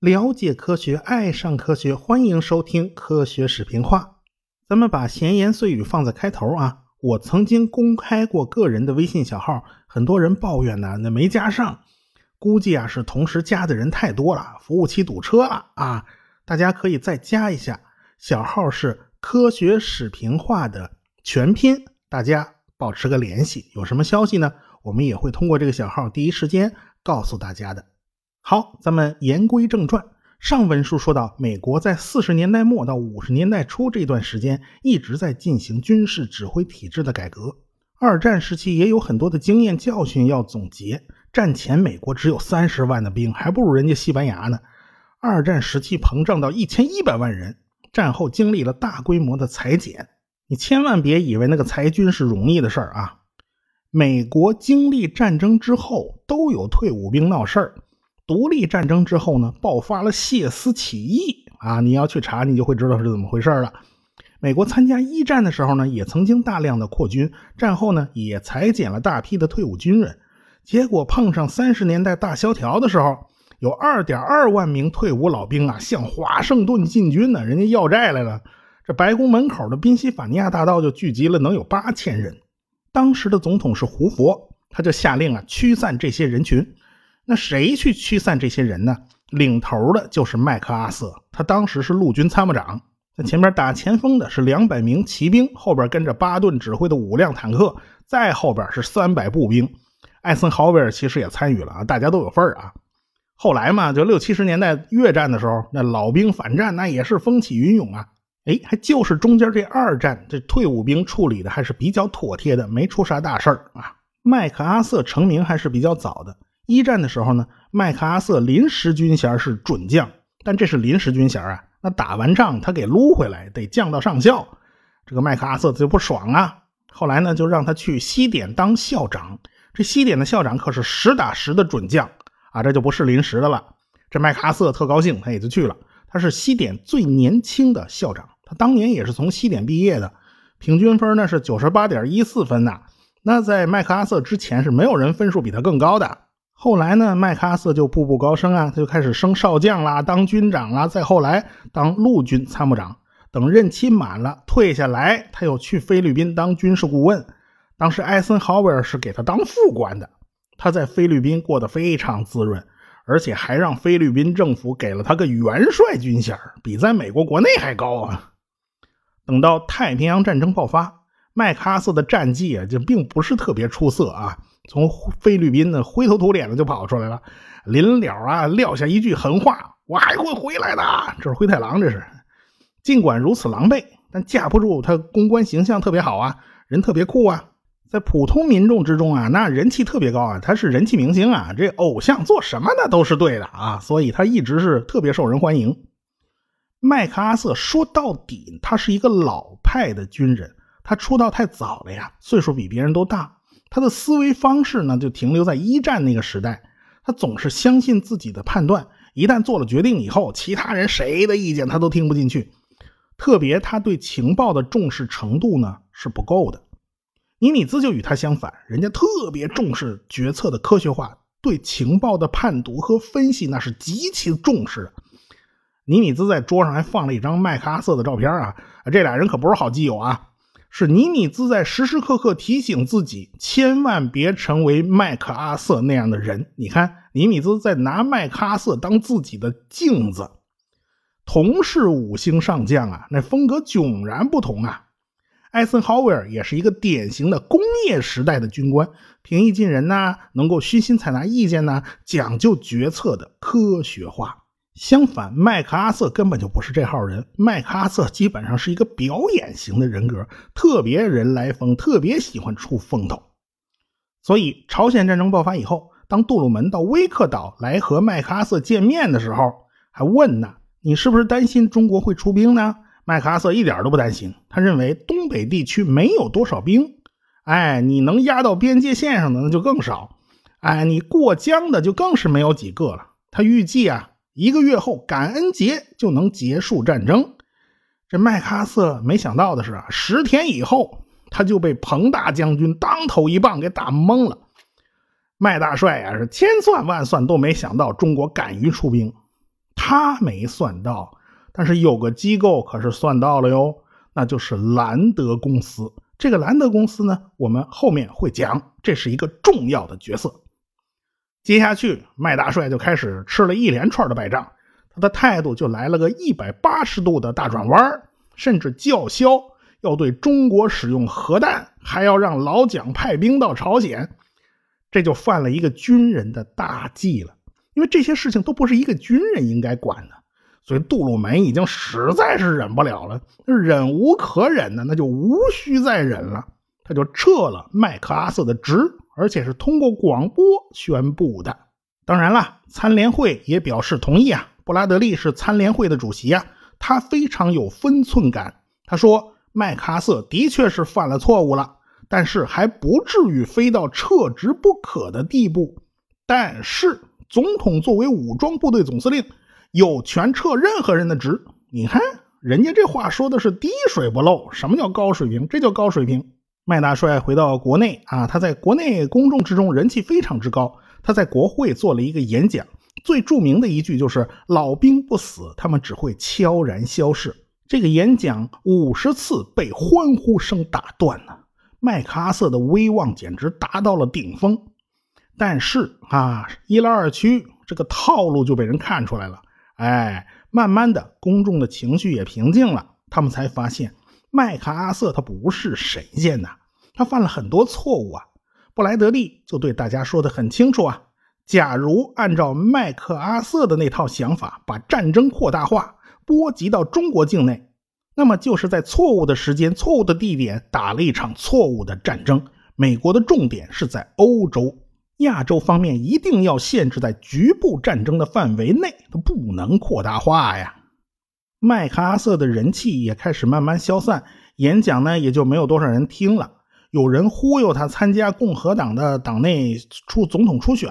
了解科学，爱上科学，欢迎收听科学史评话。咱们把闲言碎语放在开头啊。我曾经公开过个人的微信小号，很多人抱怨呢，那没加上，估计啊是同时加的人太多了，服务器堵车了啊。大家可以再加一下，小号是科学史评话的全拼，大家保持个联系。有什么消息呢？我们也会通过这个小号第一时间告诉大家的。好，咱们言归正传。上文书说到，美国在四十年代末到五十年代初这段时间，一直在进行军事指挥体制的改革。二战时期也有很多的经验教训要总结。战前美国只有三十万的兵，还不如人家西班牙呢。二战时期膨胀到一千一百万人，战后经历了大规模的裁减。你千万别以为那个裁军是容易的事儿啊！美国经历战争之后，都有退伍兵闹事儿。独立战争之后呢，爆发了谢斯起义啊！你要去查，你就会知道是怎么回事了。美国参加一战的时候呢，也曾经大量的扩军，战后呢也裁减了大批的退伍军人。结果碰上三十年代大萧条的时候，有二点二万名退伍老兵啊向华盛顿进军呢，人家要债来了。这白宫门口的宾夕法尼亚大道就聚集了能有八千人。当时的总统是胡佛，他就下令啊驱散这些人群。那谁去驱散这些人呢？领头的就是麦克阿瑟，他当时是陆军参谋长，在前面打前锋的是两百名骑兵，后边跟着巴顿指挥的五辆坦克，再后边是三百步兵。艾森豪威尔其实也参与了啊，大家都有份啊。后来嘛，就六七十年代越战的时候，那老兵反战那也是风起云涌啊。哎，还就是中间这二战，这退伍兵处理的还是比较妥帖的，没出啥大事儿啊。麦克阿瑟成名还是比较早的。一战的时候呢，麦克阿瑟临时军衔是准将，但这是临时军衔啊。那打完仗他给撸回来，得降到上校。这个麦克阿瑟就不爽啊。后来呢，就让他去西点当校长。这西点的校长可是实打实的准将啊，这就不是临时的了。这麦克阿瑟特高兴，他也就去了。他是西点最年轻的校长，他当年也是从西点毕业的，平均分呢是九十八点一四分呐。那在麦克阿瑟之前是没有人分数比他更高的。后来呢，麦克阿瑟就步步高升啊，他就开始升少将啦，当军长啦，再后来当陆军参谋长。等任期满了，退下来，他又去菲律宾当军事顾问。当时艾森豪威尔是给他当副官的，他在菲律宾过得非常滋润，而且还让菲律宾政府给了他个元帅军衔，比在美国国内还高啊。等到太平洋战争爆发，麦克阿瑟的战绩啊，就并不是特别出色啊。从菲律宾呢灰头土脸的就跑出来了，临了啊撂下一句狠话：“我还会回来的。”这是灰太狼，这是。尽管如此狼狈，但架不住他公关形象特别好啊，人特别酷啊，在普通民众之中啊，那人气特别高啊，他是人气明星啊，这偶像做什么呢都是对的啊，所以他一直是特别受人欢迎。麦克阿瑟说到底，他是一个老派的军人，他出道太早了呀，岁数比别人都大。他的思维方式呢，就停留在一战那个时代。他总是相信自己的判断，一旦做了决定以后，其他人谁的意见他都听不进去。特别他对情报的重视程度呢是不够的。尼米兹就与他相反，人家特别重视决策的科学化，对情报的判读和分析那是极其重视的。尼米兹在桌上还放了一张麦克阿瑟的照片啊，这俩人可不是好基友啊。是尼米兹在时时刻刻提醒自己，千万别成为麦克阿瑟那样的人。你看，尼米兹在拿麦克阿瑟当自己的镜子。同是五星上将啊，那风格迥然不同啊。艾森豪威尔也是一个典型的工业时代的军官，平易近人呐，能够虚心采纳意见呐，讲究决策的科学化。相反，麦克阿瑟根本就不是这号人。麦克阿瑟基本上是一个表演型的人格，特别人来疯，特别喜欢出风头。所以，朝鲜战争爆发以后，当杜鲁门到威克岛来和麦克阿瑟见面的时候，还问呢：“你是不是担心中国会出兵呢？”麦克阿瑟一点都不担心，他认为东北地区没有多少兵，哎，你能压到边界线上的那就更少，哎，你过江的就更是没有几个了。他预计啊。一个月后，感恩节就能结束战争。这麦克阿瑟没想到的是啊，十天以后他就被彭大将军当头一棒给打懵了。麦大帅呀是千算万算都没想到中国敢于出兵，他没算到，但是有个机构可是算到了哟，那就是兰德公司。这个兰德公司呢，我们后面会讲，这是一个重要的角色。接下去，麦大帅就开始吃了一连串的败仗，他的态度就来了个一百八十度的大转弯，甚至叫嚣要对中国使用核弹，还要让老蒋派兵到朝鲜。这就犯了一个军人的大忌了，因为这些事情都不是一个军人应该管的，所以杜鲁门已经实在是忍不了了，忍无可忍的，那就无需再忍了，他就撤了麦克阿瑟的职，而且是通过广播宣布的。当然了，参联会也表示同意啊。布拉德利是参联会的主席啊，他非常有分寸感，他说麦克阿瑟的确是犯了错误了。但是还不至于非到撤职不可的地步。但是总统作为武装部队总司令，有权撤任何人的职。你看，人家这话说的是滴水不漏。什么叫高水平？这叫高水平。麦大帅回到国内啊，他在国内公众之中人气非常之高。他在国会做了一个演讲，最著名的一句就是“老兵不死，他们只会悄然消逝”。这个演讲五十次被欢呼声打断了。麦克阿瑟的威望简直达到了顶峰，但是啊，一来二去，这个套路就被人看出来了。哎，慢慢的，公众的情绪也平静了，他们才发现麦克阿瑟他不是神仙呐，他犯了很多错误啊。布莱德利就对大家说的很清楚啊，假如按照麦克阿瑟的那套想法，把战争扩大化，波及到中国境内。那么就是在错误的时间、错误的地点打了一场错误的战争。美国的重点是在欧洲、亚洲方面，一定要限制在局部战争的范围内，它不能扩大化呀。麦克阿瑟的人气也开始慢慢消散，演讲呢也就没有多少人听了。有人忽悠他参加共和党的党内出总统初选，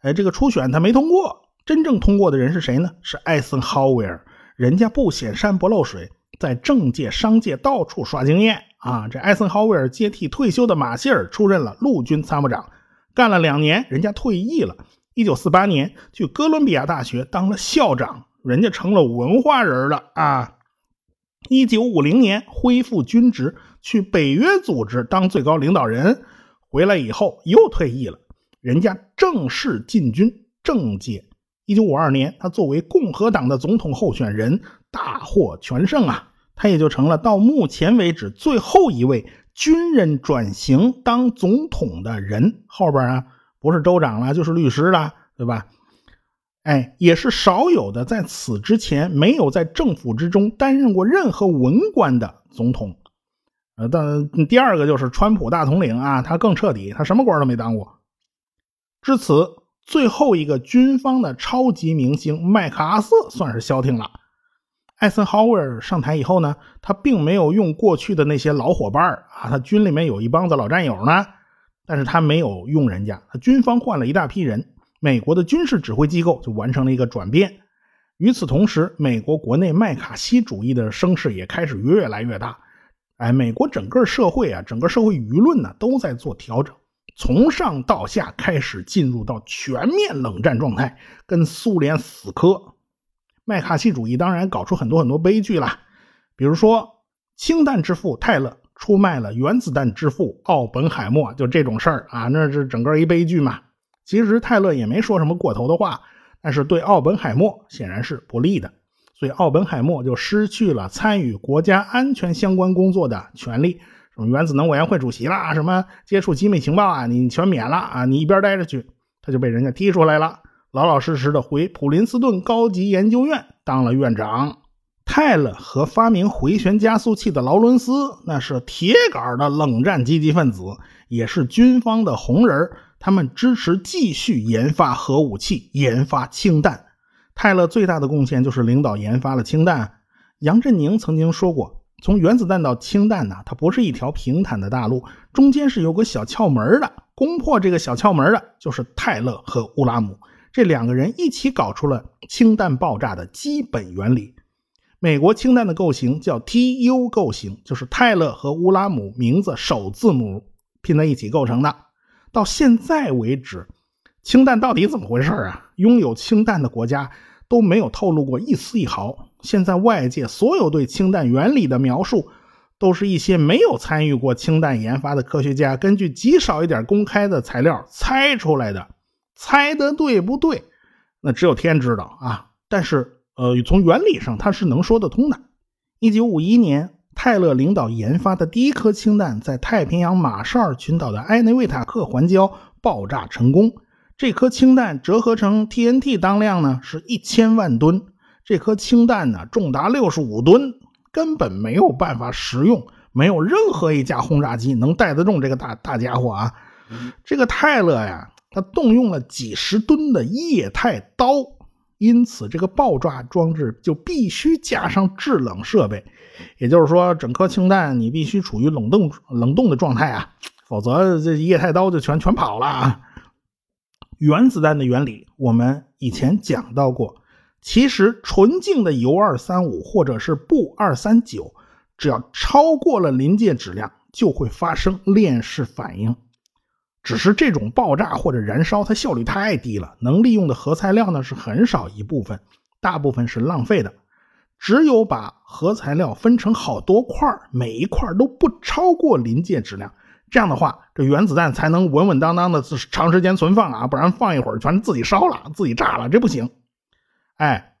哎，这个初选他没通过。真正通过的人是谁呢？是艾森豪威尔，人家不显山不漏水。在政界、商界到处刷经验啊！这艾森豪威尔接替退休的马歇尔出任了陆军参谋长，干了两年，人家退役了。一九四八年去哥伦比亚大学当了校长，人家成了文化人了啊！一九五零年恢复军职，去北约组织当最高领导人，回来以后又退役了，人家正式进军政界。一九五二年，他作为共和党的总统候选人，大获全胜啊！他也就成了到目前为止最后一位军人转型当总统的人。后边啊，不是州长了，就是律师了，对吧？哎，也是少有的在此之前没有在政府之中担任过任何文官的总统。呃，但第二个就是川普大统领啊，他更彻底，他什么官都没当过。至此，最后一个军方的超级明星麦克阿瑟算是消停了。艾森豪威尔上台以后呢，他并没有用过去的那些老伙伴啊，他军里面有一帮子老战友呢，但是他没有用人家，他军方换了一大批人，美国的军事指挥机构就完成了一个转变。与此同时，美国国内麦卡锡主义的声势也开始越来越大。哎，美国整个社会啊，整个社会舆论呢，都在做调整，从上到下开始进入到全面冷战状态，跟苏联死磕。麦卡锡主义当然搞出很多很多悲剧了，比如说氢弹之父泰勒出卖了原子弹之父奥本海默，就这种事儿啊，那是整个一悲剧嘛。其实泰勒也没说什么过头的话，但是对奥本海默显然是不利的，所以奥本海默就失去了参与国家安全相关工作的权利，什么原子能委员会主席啦，什么接触机密情报啊，你全免了啊，你一边待着去，他就被人家踢出来了。老老实实的回普林斯顿高级研究院当了院长。泰勒和发明回旋加速器的劳伦斯，那是铁杆的冷战积极分子，也是军方的红人。他们支持继续研发核武器，研发氢弹。泰勒最大的贡献就是领导研发了氢弹。杨振宁曾经说过，从原子弹到氢弹呢，它不是一条平坦的大路，中间是有个小窍门的。攻破这个小窍门的，就是泰勒和乌拉姆。这两个人一起搞出了氢弹爆炸的基本原理。美国氢弹的构型叫 TU 构型，就是泰勒和乌拉姆名字首字母拼在一起构成的。到现在为止，氢弹到底怎么回事啊？拥有氢弹的国家都没有透露过一丝一毫。现在外界所有对氢弹原理的描述，都是一些没有参与过氢弹研发的科学家根据极少一点公开的材料猜出来的。猜的对不对？那只有天知道啊。但是，呃，从原理上它是能说得通的。一九五一年，泰勒领导研发的第一颗氢弹在太平洋马绍尔群岛的埃内维塔克环礁爆炸成功。这颗氢弹折合成 TNT 当量呢是一千万吨。这颗氢弹呢重达六十五吨，根本没有办法食用，没有任何一架轰炸机能带得动这个大大家伙啊。这个泰勒呀。他动用了几十吨的液态刀，因此这个爆炸装置就必须加上制冷设备。也就是说，整颗氢弹你必须处于冷冻冷冻的状态啊，否则这液态刀就全全跑了啊。原子弹的原理我们以前讲到过，其实纯净的铀二三五或者是钚二三九，只要超过了临界质量，就会发生链式反应。只是这种爆炸或者燃烧，它效率太低了，能利用的核材料呢是很少一部分，大部分是浪费的。只有把核材料分成好多块每一块都不超过临界质量，这样的话，这原子弹才能稳稳当当的长时间存放啊，不然放一会儿全自己烧了，自己炸了，这不行。哎，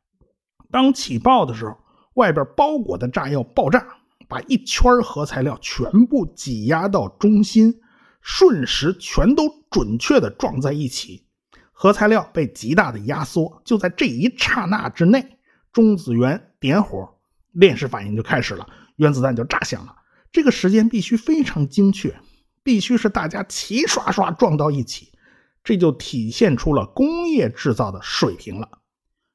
当起爆的时候，外边包裹的炸药爆炸，把一圈核材料全部挤压到中心。瞬时全都准确的撞在一起，核材料被极大的压缩。就在这一刹那之内，中子源点火，链式反应就开始了，原子弹就炸响了。这个时间必须非常精确，必须是大家齐刷刷撞到一起，这就体现出了工业制造的水平了。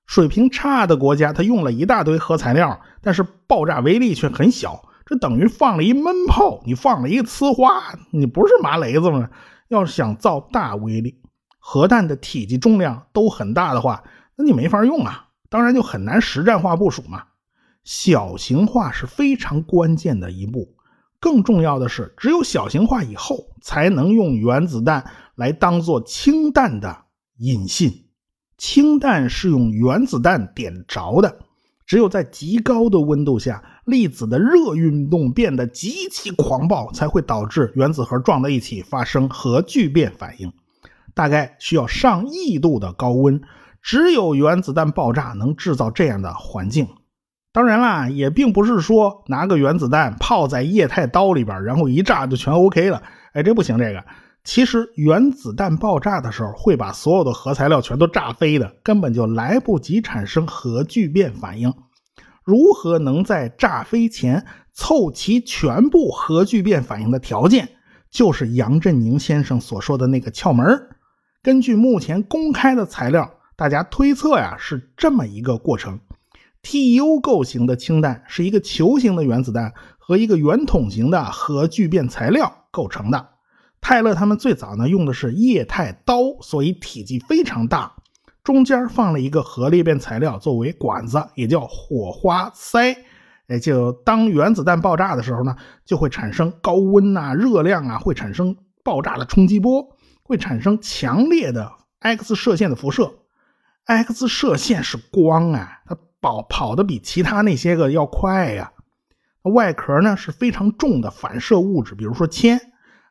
水平差的国家，它用了一大堆核材料，但是爆炸威力却很小。这等于放了一闷炮，你放了一个呲花，你不是麻雷子吗？要想造大威力，核弹的体积重量都很大的话，那你没法用啊，当然就很难实战化部署嘛。小型化是非常关键的一步，更重要的是，只有小型化以后，才能用原子弹来当做氢弹的引信。氢弹是用原子弹点着的。只有在极高的温度下，粒子的热运动变得极其狂暴，才会导致原子核撞在一起发生核聚变反应。大概需要上亿度的高温，只有原子弹爆炸能制造这样的环境。当然啦，也并不是说拿个原子弹泡在液态刀里边，然后一炸就全 OK 了。哎，这不行，这个。其实原子弹爆炸的时候会把所有的核材料全都炸飞的，根本就来不及产生核聚变反应。如何能在炸飞前凑齐全部核聚变反应的条件，就是杨振宁先生所说的那个窍门。根据目前公开的材料，大家推测呀是这么一个过程：TU 构型的氢弹是一个球形的原子弹和一个圆筒形的核聚变材料构成的。泰勒他们最早呢用的是液态刀，所以体积非常大，中间放了一个核裂变材料作为管子，也叫火花塞。哎，就当原子弹爆炸的时候呢，就会产生高温啊、热量啊，会产生爆炸的冲击波，会产生强烈的 X 射线的辐射。X 射线是光啊，它跑跑的比其他那些个要快呀。外壳呢是非常重的反射物质，比如说铅。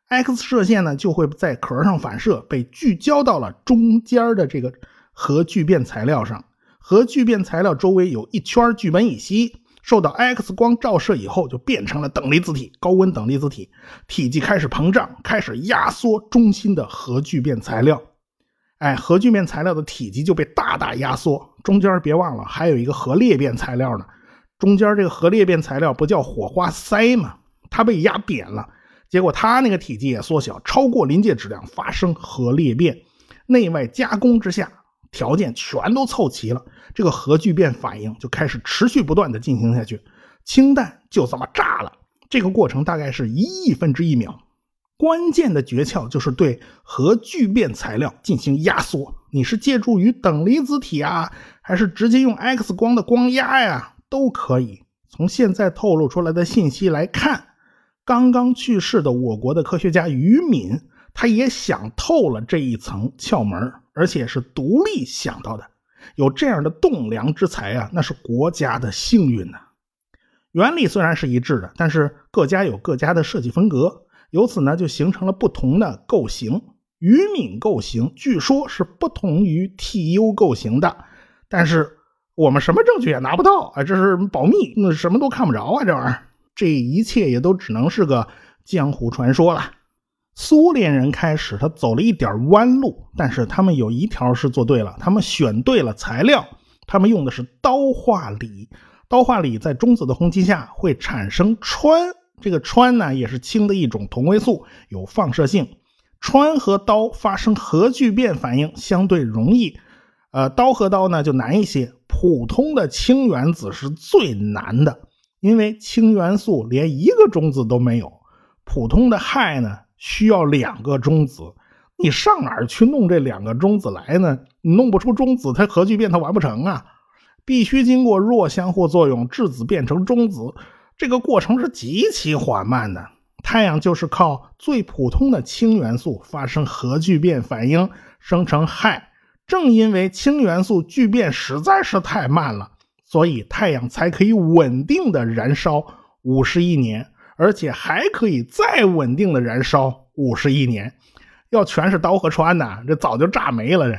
X 射线呢就会在壳上反射，被聚焦到了中间的这个核聚变材料上。核聚变材料周围有一圈聚苯乙烯，受到 X 光照射以后就变成了等离子体，高温等离子体，体积开始膨胀，开始压缩中心的核聚变材料。哎，核聚变材料的体积就被大大压缩。中间别忘了还有一个核裂变材料呢，中间这个核裂变材料不叫火花塞吗？它被压扁了。结果它那个体积也缩小，超过临界质量，发生核裂变。内外加工之下，条件全都凑齐了，这个核聚变反应就开始持续不断的进行下去，氢弹就这么炸了。这个过程大概是一亿分之一秒。关键的诀窍就是对核聚变材料进行压缩，你是借助于等离子体啊，还是直接用 X 光的光压呀，都可以。从现在透露出来的信息来看。刚刚去世的我国的科学家于敏，他也想透了这一层窍门，而且是独立想到的。有这样的栋梁之才啊，那是国家的幸运呐。原理虽然是一致的，但是各家有各家的设计风格，由此呢就形成了不同的构型。于敏构型据说是不同于 TU 构型的，但是我们什么证据也拿不到啊，这是保密，那什么都看不着啊，这玩意儿，这一切也都只能是个江湖传说了。苏联人开始他走了一点弯路，但是他们有一条是做对了，他们选对了材料，他们用的是刀化锂。刀化锂在中子的轰击下会产生氚，这个氚呢也是氢的一种同位素，有放射性。氚和刀发生核聚变反应相对容易，呃，刀和刀呢就难一些。普通的氢原子是最难的，因为氢元素连一个中子都没有。普通的氦呢？需要两个中子，你上哪儿去弄这两个中子来呢？你弄不出中子，它核聚变它完不成啊！必须经过弱相互作用，质子变成中子，这个过程是极其缓慢的。太阳就是靠最普通的氢元素发生核聚变反应生成氦，正因为氢元素聚变实在是太慢了，所以太阳才可以稳定的燃烧五十亿年。而且还可以再稳定的燃烧五十亿年，要全是刀和穿呐，这早就炸没了。这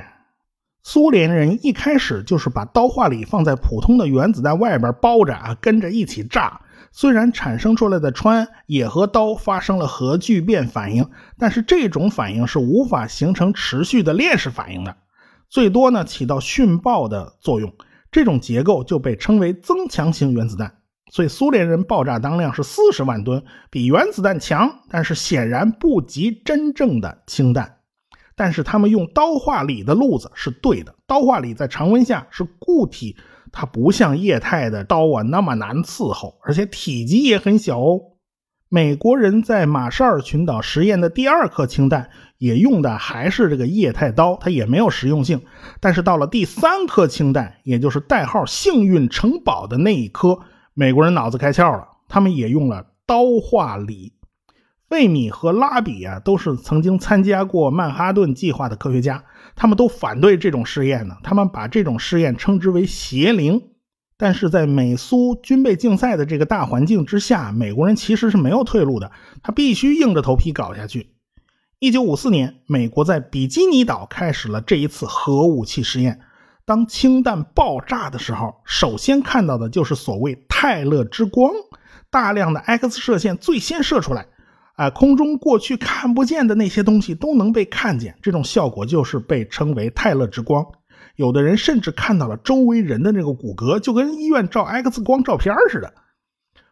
苏联人一开始就是把刀化锂放在普通的原子弹外边包着啊，跟着一起炸。虽然产生出来的穿也和刀发生了核聚变反应，但是这种反应是无法形成持续的链式反应的，最多呢起到殉爆的作用。这种结构就被称为增强型原子弹。所以苏联人爆炸当量是四十万吨，比原子弹强，但是显然不及真正的氢弹。但是他们用刀化锂的路子是对的，刀化锂在常温下是固体，它不像液态的刀啊那么难伺候，而且体积也很小哦。美国人在马绍尔群岛实验的第二颗氢弹也用的还是这个液态刀，它也没有实用性。但是到了第三颗氢弹，也就是代号“幸运城堡”的那一颗。美国人脑子开窍了，他们也用了刀化锂。费米和拉比啊，都是曾经参加过曼哈顿计划的科学家，他们都反对这种试验呢。他们把这种试验称之为邪灵。但是在美苏军备竞赛的这个大环境之下，美国人其实是没有退路的，他必须硬着头皮搞下去。一九五四年，美国在比基尼岛开始了这一次核武器试验。当氢弹爆炸的时候，首先看到的就是所谓泰勒之光，大量的 X 射线最先射出来，啊，空中过去看不见的那些东西都能被看见，这种效果就是被称为泰勒之光。有的人甚至看到了周围人的那个骨骼，就跟医院照 X 光照片似的。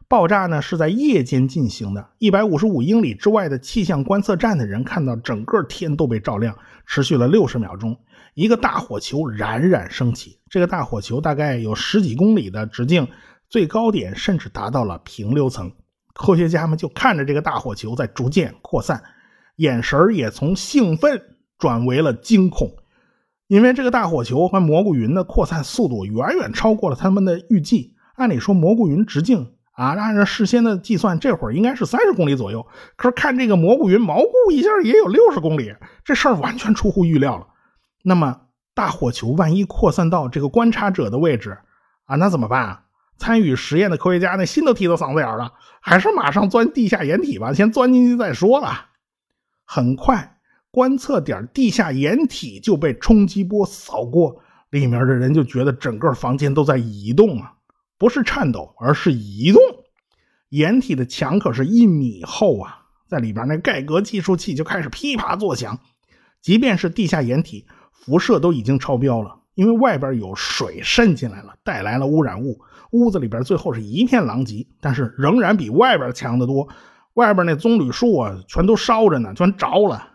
爆炸呢是在夜间进行的，一百五十五英里之外的气象观测站的人看到整个天都被照亮，持续了六十秒钟。一个大火球冉冉升起，这个大火球大概有十几公里的直径，最高点甚至达到了平流层。科学家们就看着这个大火球在逐渐扩散，眼神也从兴奋转为了惊恐，因为这个大火球和蘑菇云的扩散速度远远超过了他们的预计。按理说，蘑菇云直径啊，按照事先的计算，这会儿应该是三十公里左右，可是看这个蘑菇云，毛估一下也有六十公里，这事儿完全出乎预料了。那么大火球万一扩散到这个观察者的位置啊，那怎么办啊？参与实验的科学家那心都提到嗓子眼了，还是马上钻地下掩体吧，先钻进去再说了。很快，观测点地下掩体就被冲击波扫过，里面的人就觉得整个房间都在移动啊，不是颤抖，而是移动。掩体的墙可是一米厚啊，在里边那盖革计数器就开始噼啪作响，即便是地下掩体。辐射都已经超标了，因为外边有水渗进来了，带来了污染物。屋子里边最后是一片狼藉，但是仍然比外边强得多。外边那棕榈树啊，全都烧着呢，全着了。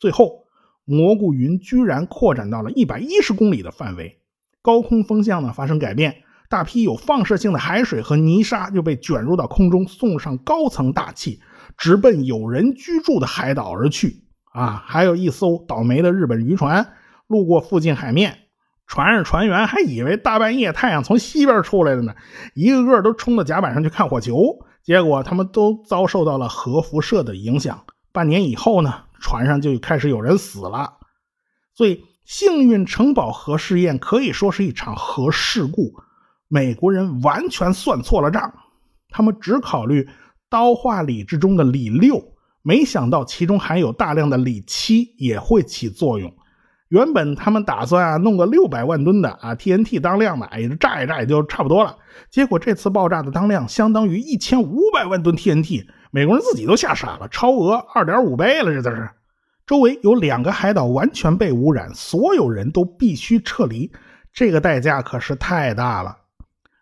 最后，蘑菇云居然扩展到了一百一十公里的范围，高空风向呢发生改变，大批有放射性的海水和泥沙就被卷入到空中，送上高层大气，直奔有人居住的海岛而去。啊，还有一艘倒霉的日本渔船。路过附近海面，船上船员还以为大半夜太阳从西边出来了呢，一个个都冲到甲板上去看火球，结果他们都遭受到了核辐射的影响。半年以后呢，船上就开始有人死了。所以，幸运城堡核试验可以说是一场核事故。美国人完全算错了账，他们只考虑刀化锂之中的锂六，没想到其中含有大量的锂七也会起作用。原本他们打算啊弄个六百万吨的啊 TNT 当量的，哎，炸一炸也就差不多了。结果这次爆炸的当量相当于一千五百万吨 TNT，美国人自己都吓傻了，超额二点五倍了，这都是。周围有两个海岛完全被污染，所有人都必须撤离，这个代价可是太大了。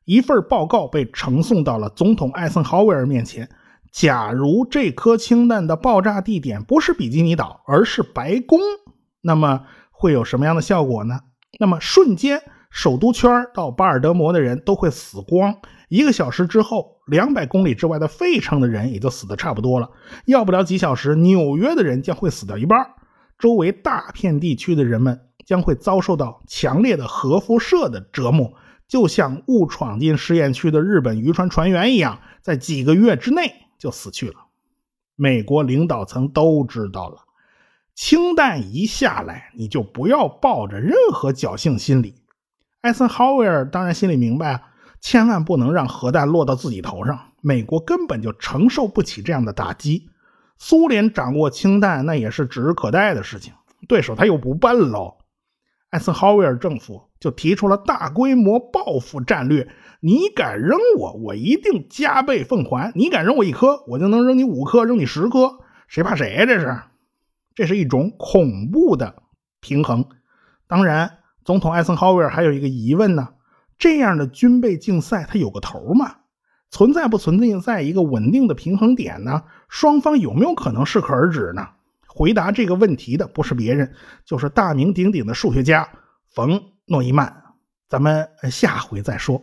一份报告被呈送到了总统艾森豪威尔面前。假如这颗氢弹的爆炸地点不是比基尼岛，而是白宫，那么会有什么样的效果呢？那么瞬间，首都圈到巴尔德摩的人都会死光。一个小时之后，两百公里之外的费城的人也就死的差不多了。要不了几小时，纽约的人将会死掉一半，周围大片地区的人们将会遭受到强烈的核辐射的折磨。就像误闯进试验区的日本渔船船员一样，在几个月之内就死去了。美国领导层都知道了，氢弹一下来，你就不要抱着任何侥幸心理。艾森豪威尔当然心里明白啊，千万不能让核弹落到自己头上。美国根本就承受不起这样的打击。苏联掌握氢弹，那也是指日可待的事情。对手他又不笨喽。艾森豪威尔政府就提出了大规模报复战略：你敢扔我，我一定加倍奉还；你敢扔我一颗，我就能扔你五颗，扔你十颗，谁怕谁呀？这是，这是一种恐怖的平衡。当然，总统艾森豪威尔还有一个疑问呢：这样的军备竞赛，它有个头吗？存在不存在一个稳定的平衡点呢？双方有没有可能适可而止呢？回答这个问题的不是别人，就是大名鼎鼎的数学家冯诺依曼。咱们下回再说。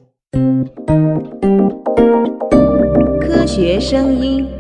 科学声音。